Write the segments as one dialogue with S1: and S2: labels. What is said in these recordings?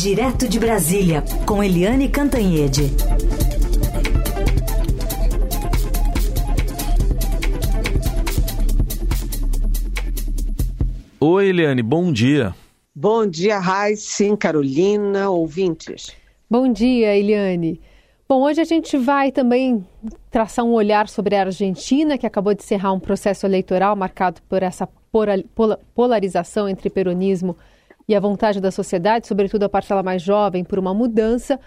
S1: Direto de Brasília, com Eliane Cantanhede.
S2: Oi, Eliane, bom dia.
S3: Bom dia, Raíssa, Carolina, ouvintes.
S4: Bom dia, Eliane. Bom, hoje a gente vai também traçar um olhar sobre a Argentina, que acabou de encerrar um processo eleitoral marcado por essa polarização entre peronismo e a vontade da sociedade, sobretudo a parcela mais jovem, por uma mudança.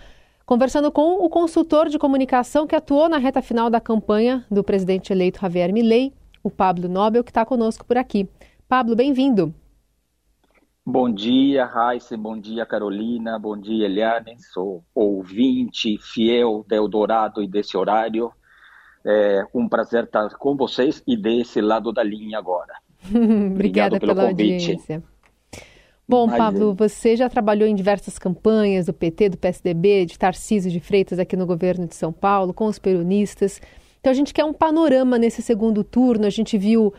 S4: Conversando com o consultor de comunicação que atuou na reta final da campanha do presidente eleito Javier Milei, o Pablo Nobel, que está conosco por aqui. Pablo, bem-vindo.
S5: Bom dia, Raíssa, bom dia, Carolina, bom dia, Eliane. Sou ouvinte fiel do Eldorado e desse horário. É um prazer estar com vocês e desse lado da linha agora.
S4: Obrigada pela convite. audiência. Bom, Mas, Pablo, você já trabalhou em diversas campanhas do PT, do PSDB, de Tarcísio de Freitas aqui no governo de São Paulo, com os peronistas. Então a gente quer um panorama nesse segundo turno. A gente viu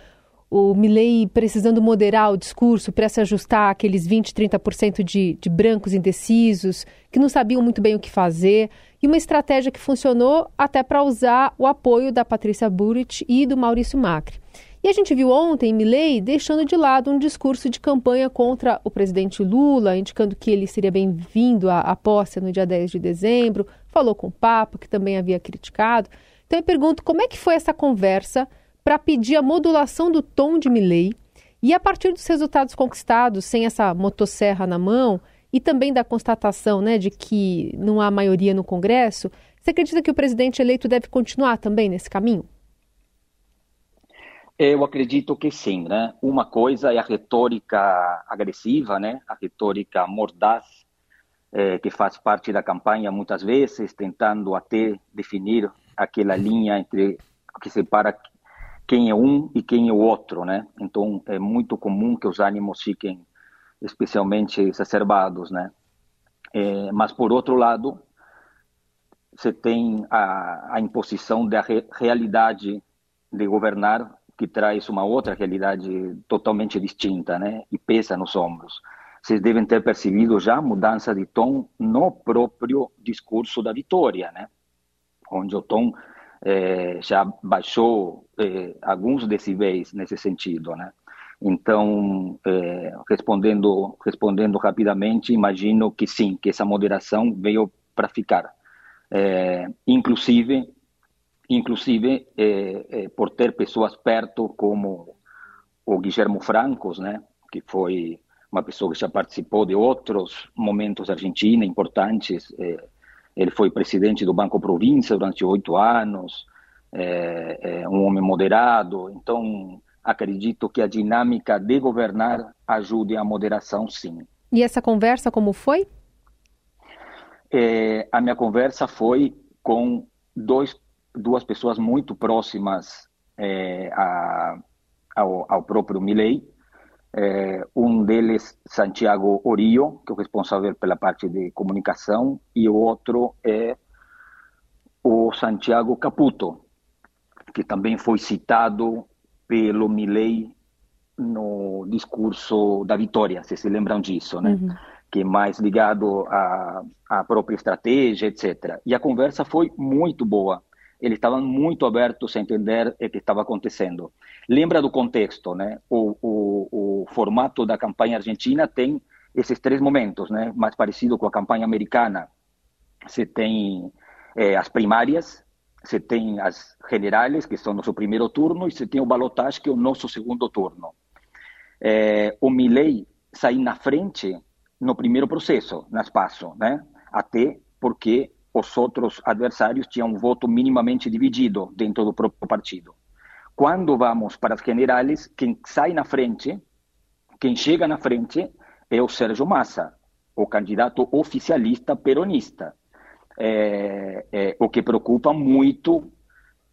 S4: o Milley precisando moderar o discurso para se ajustar àqueles 20, 30% de, de brancos indecisos, que não sabiam muito bem o que fazer, e uma estratégia que funcionou até para usar o apoio da Patrícia Burrit e do Maurício Macri. E a gente viu ontem Milley deixando de lado um discurso de campanha contra o presidente Lula, indicando que ele seria bem-vindo à, à posse no dia 10 de dezembro, falou com o Papa, que também havia criticado. Então eu pergunto como é que foi essa conversa para pedir a modulação do tom de Milley e a partir dos resultados conquistados, sem essa motosserra na mão, e também da constatação né, de que não há maioria no Congresso, você acredita que o presidente eleito deve continuar também nesse caminho?
S5: Eu acredito que sim, né? Uma coisa é a retórica agressiva, né? A retórica mordaz, é, que faz parte da campanha muitas vezes, tentando até definir aquela linha entre que separa quem é um e quem é o outro, né? Então é muito comum que os ânimos fiquem especialmente exacerbados, né? É, mas por outro lado, você tem a, a imposição da re, realidade de governar que traz uma outra realidade totalmente distinta, né? E pesa nos ombros. Vocês devem ter percebido já mudança de tom no próprio discurso da vitória, né? Onde o tom é, já baixou é, alguns decibéis nesse sentido, né? Então, é, respondendo respondendo rapidamente, imagino que sim, que essa moderação veio para ficar. É, inclusive, inclusive é, é, por ter pessoas perto como o Guillermo Francos, né? Que foi uma pessoa que já participou de outros momentos da Argentina importantes ele foi presidente do Banco Província durante oito anos, é, é um homem moderado. Então, acredito que a dinâmica de governar ajude a moderação, sim.
S4: E essa conversa como foi?
S5: É, a minha conversa foi com dois, duas pessoas muito próximas é, a, ao, ao próprio Milley, é, um deles, Santiago Orio, que é o responsável pela parte de comunicação, e o outro é o Santiago Caputo, que também foi citado pelo Milley no discurso da vitória, se se lembram disso, né? Uhum. Que é mais ligado à, à própria estratégia, etc. E a conversa foi muito boa eles estavam muito abertos a entender o que estava acontecendo. Lembra do contexto, né? O, o, o, formato da campanha argentina tem esses três momentos, né? Mais parecido com a campanha americana. Você tem é, as primárias, você tem as generais, que são nosso primeiro turno, e você tem o balotage, que é o nosso segundo turno. É, o Milley sai na frente no primeiro processo, nas PASSO, né? Até porque os outros adversários tinham um voto minimamente dividido dentro do próprio partido. Quando vamos para as generais, quem sai na frente, quem chega na frente é o Sérgio Massa, o candidato oficialista peronista, é, é, o que preocupa muito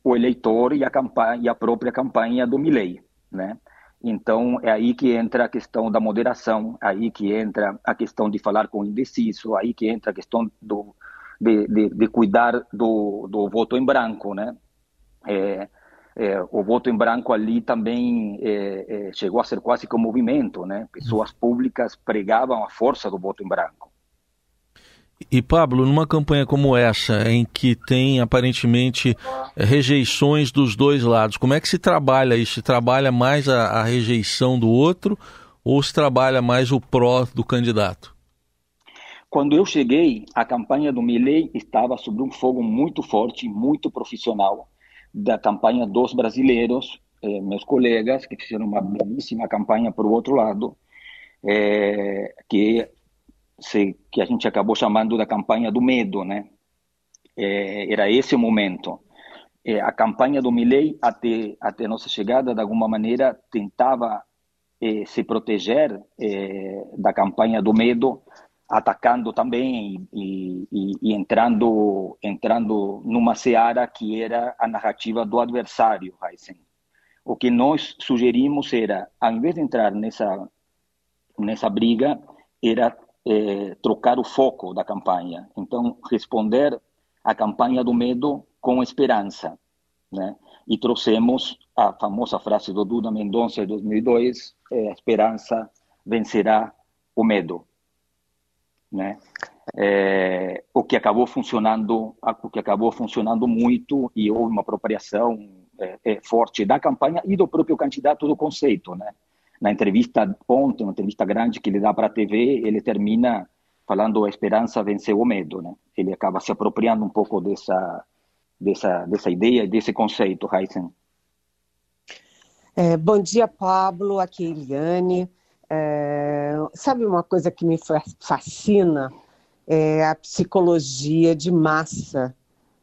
S5: o eleitor e a, campanha, e a própria campanha do Milley, né? Então, é aí que entra a questão da moderação, aí que entra a questão de falar com indeciso, aí que entra a questão do, de, de, de cuidar do, do voto em branco, né? É, é, o voto em branco ali também é, é chegou a ser quase que um movimento, né? Pessoas públicas pregavam a força do voto em branco.
S2: E Pablo, numa campanha como essa, em que tem aparentemente rejeições dos dois lados, como é que se trabalha isso? Se trabalha mais a, a rejeição do outro ou se trabalha mais o pró do candidato?
S5: Quando eu cheguei, a campanha do Milley estava sob um fogo muito forte, muito profissional, da campanha dos brasileiros, eh, meus colegas, que fizeram uma belíssima campanha para o outro lado, eh, que, se, que a gente acabou chamando da campanha do medo, né? Eh, era esse o momento. a campanha do Milley, até, até nossa chegada, de alguma maneira, tentava se proteger da campanha do medo, atacando também e, e, e, entrando entrando numa seara que era a narrativa do adversário, Heisen. O que nós sugerimos era, ao invés de entrar nessa nessa briga, era eh, trocar o foco da campanha. Então, responder à campanha do medo com esperança, né? E trouxemos a famosa frase do Duda Mendonça de 2002, eh, a esperança vencerá o medo né? É, o que acabou funcionando, o que acabou funcionando muito e houve uma apropriação é, é, forte da campanha e do próprio candidato do conceito, né? Na entrevista ontem, uma entrevista grande que ele dá para a TV, ele termina falando a esperança venceu o medo, né? Ele acaba se apropriando um pouco dessa dessa dessa ideia e desse conceito, Heisen.
S3: É, bom dia, Pablo. Aqui Eliane. É, sabe uma coisa que me fascina? É a psicologia de massa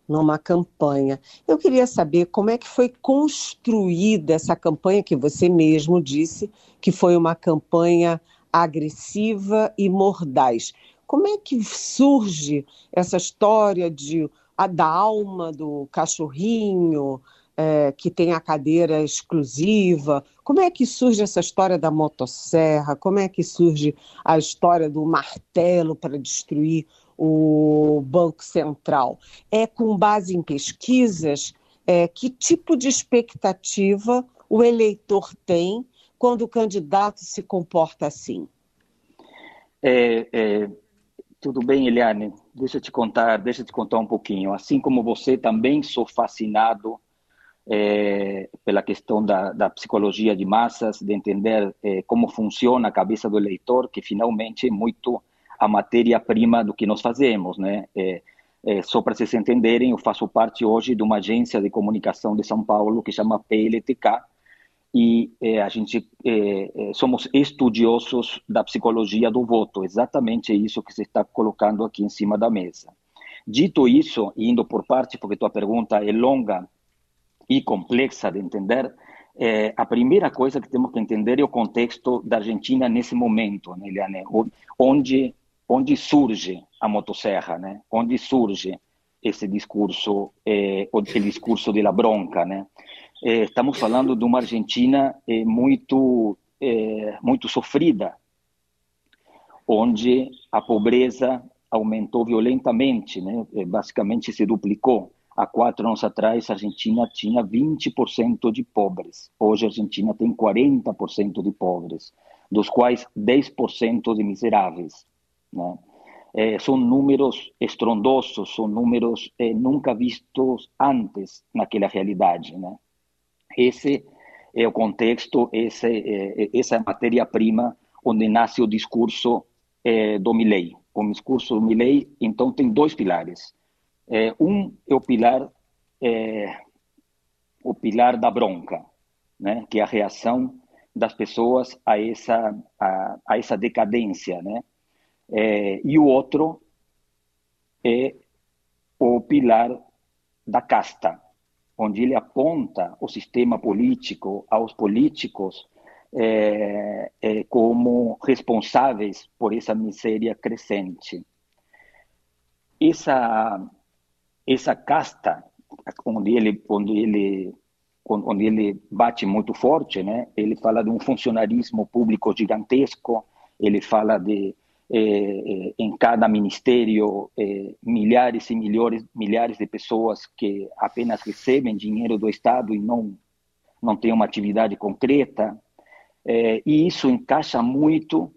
S3: numa campanha. Eu queria saber como é que foi construída essa campanha que você mesmo disse que foi uma campanha agressiva e mordaz. Como é que surge essa história de a da alma do cachorrinho, é, que tem a cadeira exclusiva. Como é que surge essa história da motosserra? Como é que surge a história do martelo para destruir o Banco Central? É com base em pesquisas? É, que tipo de expectativa o eleitor tem quando o candidato se comporta assim?
S5: É, é, tudo bem, Eliane. Deixa eu te contar, deixa eu te contar um pouquinho. Assim como você, também sou fascinado é, pela questão da, da, psicologia de massas, de entender é, como funciona a cabeça do eleitor, que finalmente é muito a matéria-prima do que nós fazemos, né? É, é só para vocês entenderem, eu faço parte hoje de uma agência de comunicação de São Paulo que chama PLTK e a gente somos estudiosos da psicologia do voto, exatamente isso que você está colocando aqui em cima da mesa. Dito isso, indo por parte, porque tua pergunta é longa, e complexa de entender, é, a primeira coisa que temos que entender é o contexto da Argentina nesse momento, né, Eliane? Onde, onde surge a motosserra, né? Onde surge esse discurso, é, o discurso da bronca, né? É, estamos falando de uma Argentina muito, muito sofrida, onde a pobreza aumentou violentamente, né? Basicamente se duplicou há quatro anos atrás, a Argentina tinha 20% de pobres. Hoje, a Argentina tem 40% de pobres, dos quais 10% de miseráveis. Né? É, são números estrondosos, são números é, nunca vistos antes naquela realidade. Né? Esse é o contexto, esse, é, essa é a matéria-prima onde nasce o discurso é, do Milley. O discurso do Milley, então, tem dois pilares é, um é o pilar, é, o pilar da bronca, né? que é a reação das pessoas a essa, a, a essa decadência. Né? É, e o outro é o pilar da casta, onde ele aponta o sistema político aos políticos é, é, como responsáveis por essa miséria crescente. Essa, essa casta onde ele onde ele onde ele bate muito forte, né? Ele fala de um funcionarismo público gigantesco, ele fala de eh, em cada ministério eh, milhares e milhares milhares de pessoas que apenas recebem dinheiro do Estado e não não têm uma atividade concreta, eh, e isso encaixa muito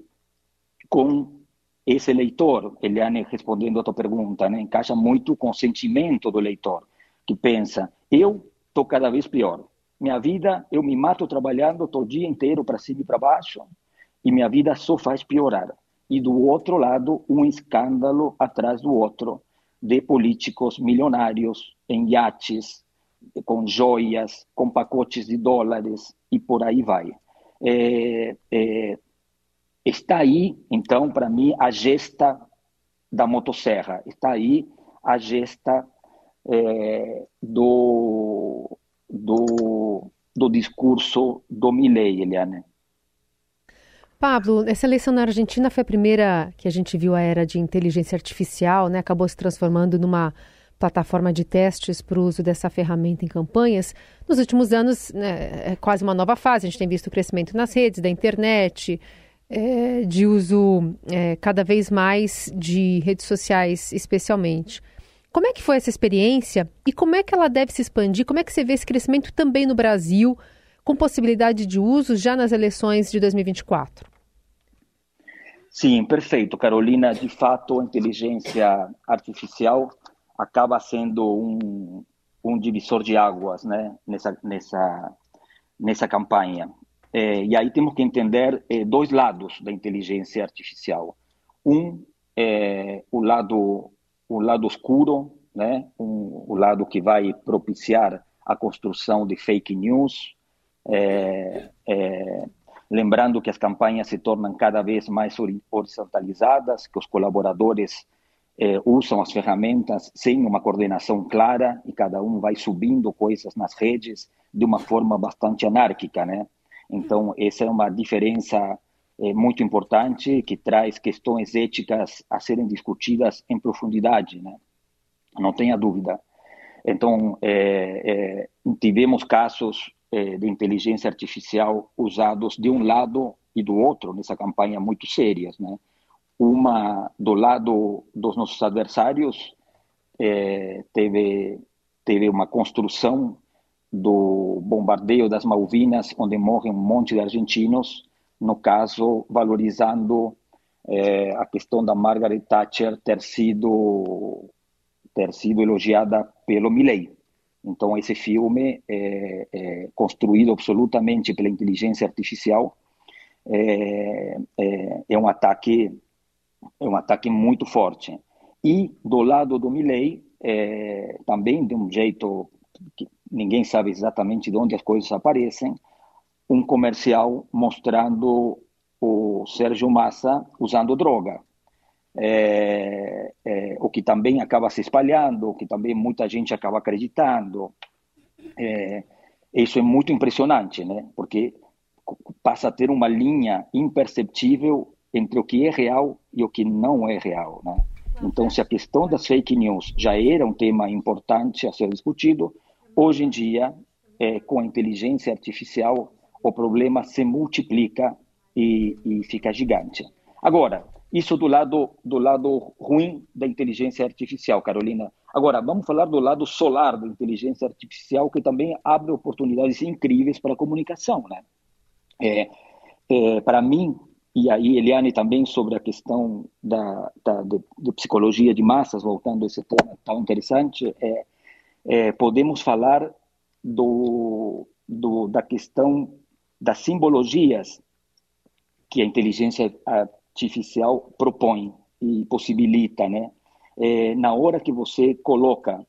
S5: com esse eleitor, Eliane, respondendo a tua pergunta, né, encaixa muito com o sentimento do eleitor, que pensa, eu estou cada vez pior. Minha vida, eu me mato trabalhando todo dia inteiro para cima e para baixo, e minha vida só faz piorar. E do outro lado, um escândalo atrás do outro, de políticos milionários em iates, com joias, com pacotes de dólares e por aí vai. É, é, está aí, então, para mim, a gesta da motosserra, está aí a gesta é, do, do, do discurso do Milley, Eliane.
S4: Pablo, essa eleição na Argentina foi a primeira que a gente viu a era de inteligência artificial, né? Acabou se transformando numa plataforma de testes para o uso dessa ferramenta em campanhas. Nos últimos anos, né, é quase uma nova fase. A gente tem visto o crescimento nas redes, da internet, é, de uso é, cada vez mais de redes sociais, especialmente. Como é que foi essa experiência e como é que ela deve se expandir? Como é que você vê esse crescimento também no Brasil, com possibilidade de uso já nas eleições de 2024?
S5: Sim, perfeito, Carolina. De fato, a inteligência artificial acaba sendo um, um divisor de águas né, nessa, nessa, nessa campanha. É, e aí temos que entender é, dois lados da inteligência artificial. Um é o lado, o lado escuro, né, um, o lado que vai propiciar a construção de fake news, é, é, lembrando que as campanhas se tornam cada vez mais horizontalizadas, que os colaboradores eh, usam as ferramentas sem uma coordenação clara e cada um vai subindo coisas nas redes de uma forma bastante anárquica, né? Então, essa é uma diferença eh, muito importante que traz questões éticas a serem discutidas em profundidade, né? Não tenha dúvida. Então, eh, tivemos casos de inteligência artificial usados de um lado e do outro nessa campanha muito sérias, né? Uma do lado dos nossos adversários teve teve uma construção do bombardeio das Malvinas, onde morrem um monte de argentinos, no caso valorizando eh, a questão da Margaret Thatcher ter sido ter sido elogiada pelo Milley. Então, esse filme é, é construído absolutamente pela inteligência artificial. É, é, é, um ataque é um ataque muito forte. E do lado do Milley, é, também de um jeito que ninguém sabe exatamente de onde as coisas aparecem, um comercial mostrando o Sérgio Massa usando droga é, é, o que também acaba se espalhando, o que também muita gente acaba acreditando. É, isso é muito impressionante, né? Porque passa a ter uma linha imperceptível entre o que é real e o que não é real, né? Então, se a questão das fake news já era um tema importante a ser discutido, hoje em dia, é, com a inteligência artificial, o problema se multiplica e, e fica gigante. Agora, isso do lado, do lado ruim da inteligência artificial, Carolina. Agora, vamos falar do lado solar da inteligência artificial, que também abre oportunidades incríveis para a comunicação. Né? É, é, para mim, e aí Eliane também sobre a questão da, da de, de, psicologia de massas, voltando a esse tema tão interessante, é, é, podemos falar do, do, da questão das simbologias que a inteligência artificial propõe e possibilita, né? É, na hora que você coloca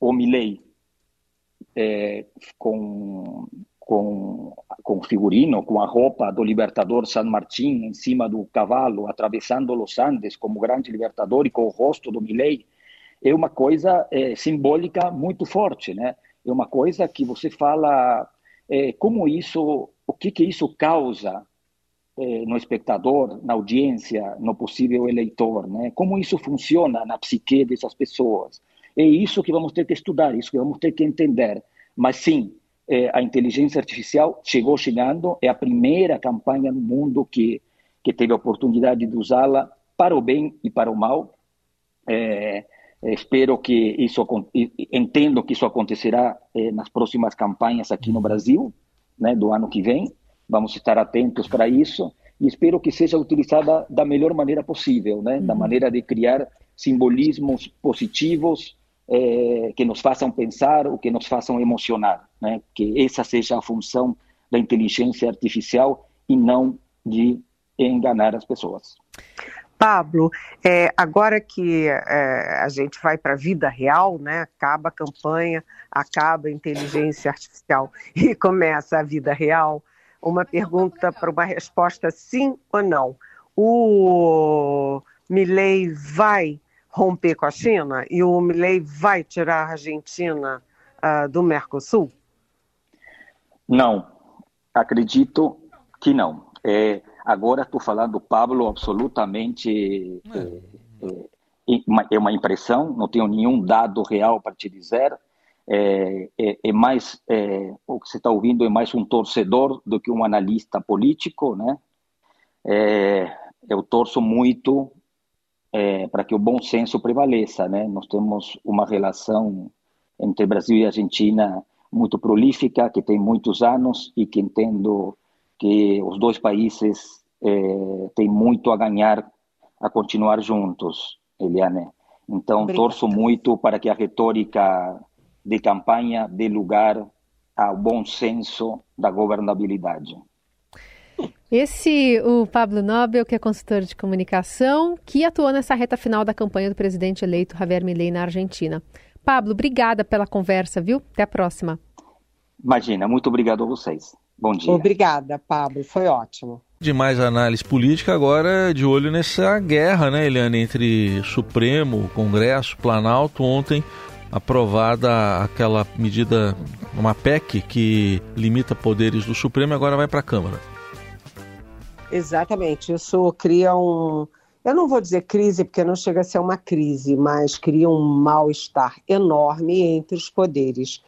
S5: o Milley é, com, com, com figurino, com a roupa do libertador San Martín em cima do cavalo, atravessando os Andes como grande libertador e com o rosto do Milley, é uma coisa é, simbólica muito forte, né? É uma coisa que você fala é, como isso, o que que isso causa eh, no espectador, na audiência, no possível eleitor, né? Como isso funciona na psique dessas pessoas? É isso que vamos ter que estudar, isso que vamos ter que entender. Mas sim, eh, a inteligência artificial chegou chegando, é a primeira campanha no mundo que que teve a oportunidade de usá-la para o bem e para o mal. É, espero que isso entendo que isso acontecerá eh, nas próximas campanhas aqui no Brasil, né, do ano que vem. Vamos estar atentos para isso. e espero que seja utilizada da melhor maneira possível, né? Da uhum. maneira de criar simbolismos positivos é, que nos façam pensar ou que nos façam emocionar, né? Que essa seja a função da inteligência artificial e não de enganar as pessoas.
S3: Pablo, é, agora que é, a gente vai para a vida real, né? Acaba a campanha, acaba a inteligência artificial e começa a vida real. Uma pergunta para uma resposta sim ou não. O Milley vai romper com a China e o Milley vai tirar a Argentina uh, do Mercosul?
S5: Não, acredito que não. É, Agora estou falando, Pablo, absolutamente é. É, é, é, uma impressão, não tenho nenhum dado real para te dizer. É, é, é mais é, o que você está ouvindo é mais um torcedor do que um analista político, né? eu torço muito para que o bom senso prevaleça, né? Nós temos uma relação entre Brasil e Argentina muito prolífica, que tem muitos anos e que entendo que os dois países é, têm muito a ganhar a continuar juntos, Eliane. Então, Obrigada. torço muito para que a retórica de campanha dê lugar ao bom senso da governabilidade.
S4: Esse, o Pablo Nobel, que é consultor de comunicação, que atuou nessa reta final da campanha do presidente eleito Javier Milei na Argentina. Pablo, obrigada pela conversa, viu? Até a próxima.
S5: Imagina, muito obrigado a vocês. Bom dia.
S3: Obrigada, Pablo. Foi ótimo.
S2: De mais análise política, agora de olho nessa guerra, né, Eliane, entre Supremo, Congresso, Planalto. Ontem aprovada aquela medida, uma PEC que limita poderes do Supremo e agora vai para a Câmara.
S3: Exatamente. Isso cria um. Eu não vou dizer crise, porque não chega a ser uma crise, mas cria um mal-estar enorme entre os poderes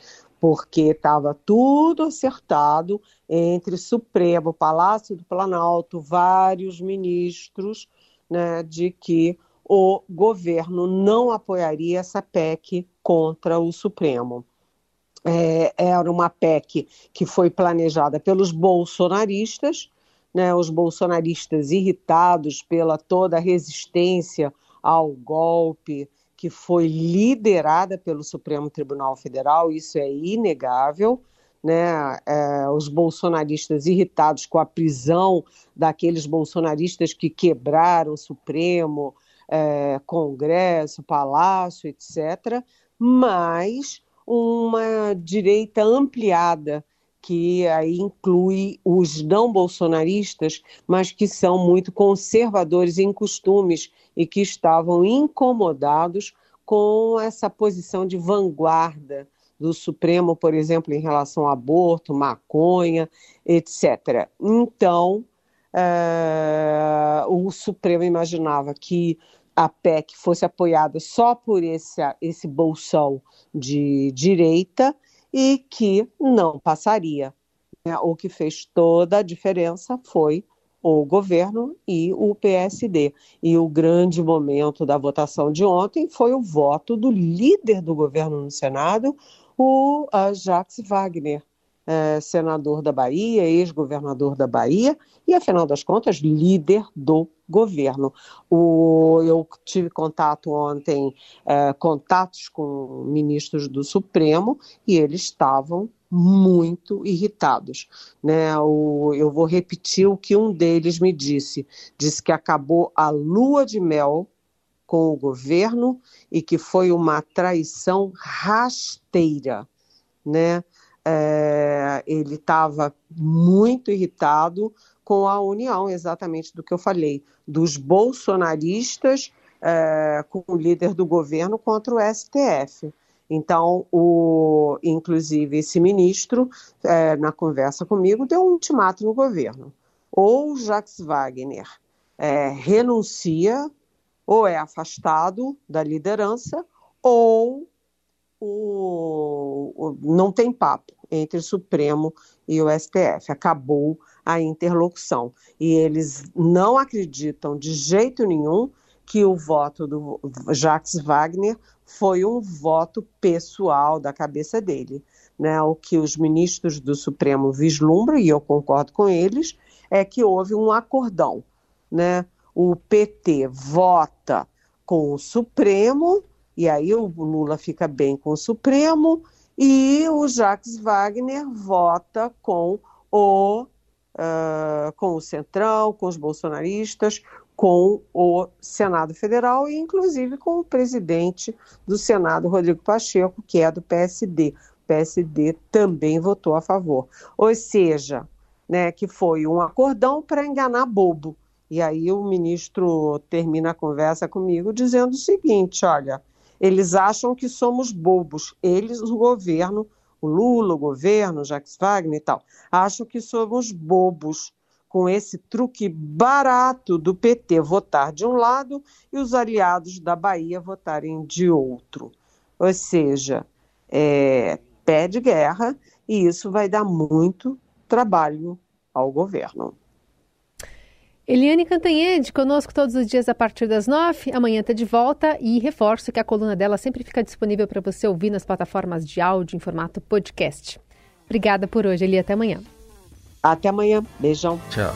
S3: porque estava tudo acertado entre Supremo, Palácio do Planalto, vários ministros, né, de que o governo não apoiaria essa PEC contra o Supremo. É, era uma PEC que foi planejada pelos bolsonaristas, né, os bolsonaristas irritados pela toda a resistência ao golpe, que foi liderada pelo Supremo Tribunal Federal, isso é inegável. Né, é, os bolsonaristas irritados com a prisão daqueles bolsonaristas que quebraram o Supremo, é, Congresso, Palácio, etc., mas uma direita ampliada que aí inclui os não bolsonaristas, mas que são muito conservadores em costumes e que estavam incomodados com essa posição de vanguarda do Supremo, por exemplo, em relação ao aborto, maconha, etc. Então, uh, o Supremo imaginava que a PEC fosse apoiada só por esse, esse bolsão de direita e que não passaria. Né? O que fez toda a diferença foi o governo e o PSD. E o grande momento da votação de ontem foi o voto do líder do governo no Senado, o Jacques Wagner, é, senador da Bahia, ex-governador da Bahia e, afinal das contas, líder do governo. O, eu tive contato ontem, é, contatos com ministros do Supremo e eles estavam muito irritados. Né? O, eu vou repetir o que um deles me disse: disse que acabou a lua de mel com o governo e que foi uma traição rasteira. Né? É, ele estava muito irritado com a união, exatamente do que eu falei, dos bolsonaristas é, com o líder do governo contra o STF. Então, o, inclusive, esse ministro, é, na conversa comigo, deu um ultimato no governo. Ou Jacques Wagner é, renuncia, ou é afastado da liderança, ou o, o, não tem papo entre o Supremo e o STF. Acabou a interlocução. E eles não acreditam de jeito nenhum que o voto do Jacques Wagner foi um voto pessoal da cabeça dele. Né? O que os ministros do Supremo vislumbram, e eu concordo com eles, é que houve um acordão, né? O PT vota com o Supremo, e aí o Lula fica bem com o Supremo, e o Jacques Wagner vota com o, uh, com o Centrão, com os bolsonaristas, com o Senado Federal e, inclusive, com o presidente do Senado, Rodrigo Pacheco, que é do PSD. O PSD também votou a favor. Ou seja, né, que foi um acordão para enganar bobo. E aí o ministro termina a conversa comigo dizendo o seguinte: olha, eles acham que somos bobos, eles, o governo, o Lula, o governo, Jacques Wagner e tal, acham que somos bobos com esse truque barato do PT votar de um lado e os aliados da Bahia votarem de outro. Ou seja, é, pé de guerra e isso vai dar muito trabalho ao governo.
S4: Eliane Cantanhede, conosco todos os dias a partir das nove. Amanhã está de volta e reforço que a coluna dela sempre fica disponível para você ouvir nas plataformas de áudio em formato podcast. Obrigada por hoje, Eli. Até amanhã.
S3: Até amanhã. Beijão.
S2: Tchau.